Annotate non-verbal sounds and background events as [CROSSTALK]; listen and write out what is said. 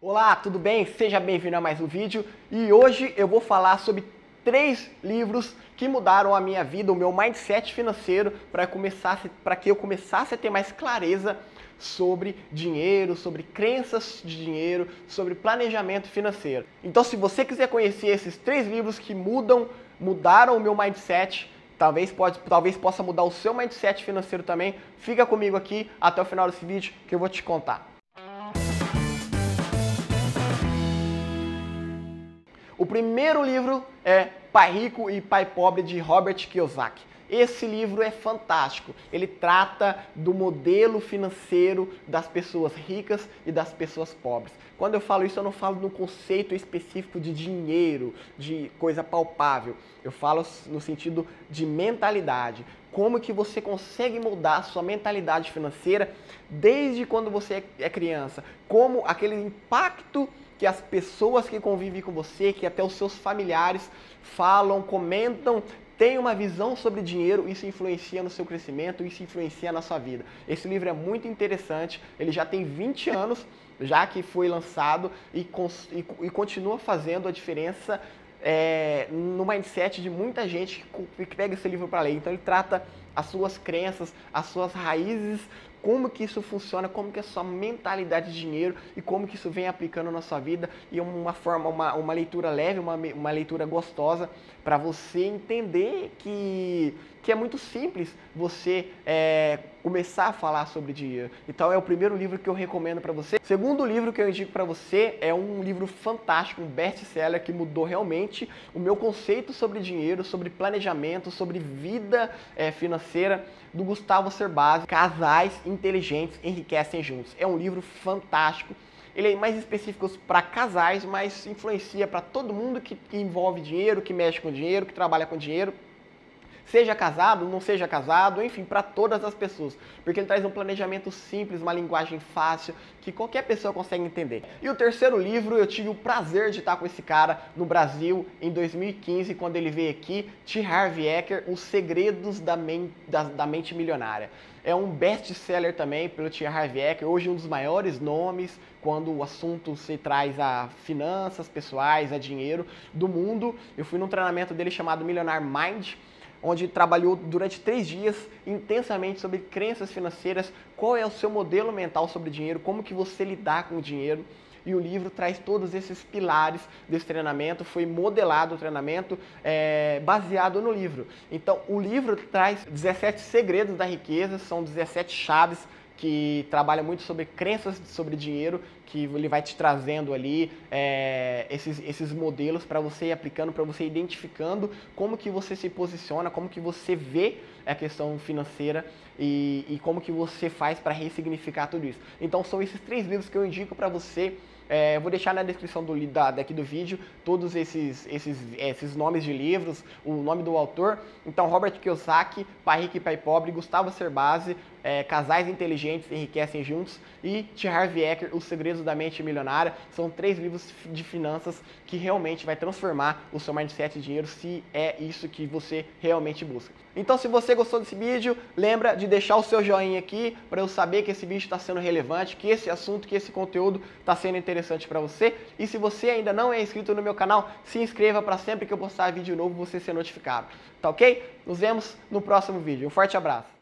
Olá, tudo bem? Seja bem-vindo a mais um vídeo e hoje eu vou falar sobre três livros que mudaram a minha vida, o meu mindset financeiro para que eu começasse a ter mais clareza sobre dinheiro, sobre crenças de dinheiro, sobre planejamento financeiro. Então, se você quiser conhecer esses três livros que mudam, mudaram o meu mindset, talvez pode, talvez possa mudar o seu mindset financeiro também, fica comigo aqui até o final desse vídeo que eu vou te contar. O primeiro livro é Pai Rico e Pai Pobre de Robert Kiyosaki. Esse livro é fantástico. Ele trata do modelo financeiro das pessoas ricas e das pessoas pobres. Quando eu falo isso, eu não falo no conceito específico de dinheiro, de coisa palpável. Eu falo no sentido de mentalidade. Como que você consegue mudar a sua mentalidade financeira desde quando você é criança? Como aquele impacto que as pessoas que convivem com você, que até os seus familiares falam, comentam, têm uma visão sobre dinheiro, isso influencia no seu crescimento, isso influencia na sua vida. Esse livro é muito interessante, ele já tem 20 [LAUGHS] anos, já que foi lançado e, e, e continua fazendo a diferença é, no mindset de muita gente que pega esse livro para ler. Então ele trata as suas crenças, as suas raízes, como que isso funciona, como que é a sua mentalidade de dinheiro e como que isso vem aplicando na sua vida e uma forma, uma, uma leitura leve, uma, uma leitura gostosa para você entender que, que é muito simples você é, começar a falar sobre dinheiro. Então é o primeiro livro que eu recomendo para você. Segundo livro que eu indico para você é um livro fantástico, um best-seller que mudou realmente o meu conceito sobre dinheiro, sobre planejamento, sobre vida é, financeira do Gustavo Cerbasi, Casais Inteligentes Enriquecem Juntos. É um livro fantástico. Ele é mais específico para casais, mas influencia para todo mundo que, envolve dinheiro, que mexe com dinheiro, que trabalha com dinheiro seja casado, não seja casado, enfim, para todas as pessoas, porque ele traz um planejamento simples, uma linguagem fácil, que qualquer pessoa consegue entender. E o terceiro livro, eu tive o prazer de estar com esse cara no Brasil em 2015, quando ele veio aqui, T. Harvey Eker, Os Segredos da, Men da, da Mente Milionária. É um best-seller também pelo T. Harvey Eker, hoje um dos maiores nomes quando o assunto se traz a finanças pessoais, a dinheiro do mundo. Eu fui num treinamento dele chamado Millionaire Mind, onde trabalhou durante três dias intensamente sobre crenças financeiras, qual é o seu modelo mental sobre dinheiro, como que você lidar com o dinheiro. E o livro traz todos esses pilares desse treinamento, foi modelado o treinamento é, baseado no livro. Então, o livro traz 17 segredos da riqueza, são 17 chaves que trabalha muito sobre crenças sobre dinheiro, que ele vai te trazendo ali é, esses, esses modelos para você ir aplicando, para você ir identificando como que você se posiciona, como que você vê a questão financeira e, e como que você faz para ressignificar tudo isso. Então são esses três livros que eu indico para você é, vou deixar na descrição do, da, daqui do vídeo todos esses, esses, esses nomes de livros, o nome do autor. Então, Robert Kiyosaki, Pai Rico e Pai Pobre, Gustavo Cerbasi, é, Casais Inteligentes Enriquecem Juntos e T. Harvey Eker, Os Segredos da Mente Milionária. São três livros de finanças que realmente vai transformar o seu mindset de dinheiro se é isso que você realmente busca. Então, se você gostou desse vídeo, lembra de deixar o seu joinha aqui para eu saber que esse vídeo está sendo relevante, que esse assunto, que esse conteúdo está sendo interessante para você. E se você ainda não é inscrito no meu canal, se inscreva para sempre que eu postar vídeo novo você ser notificado. Tá ok? Nos vemos no próximo vídeo. Um forte abraço.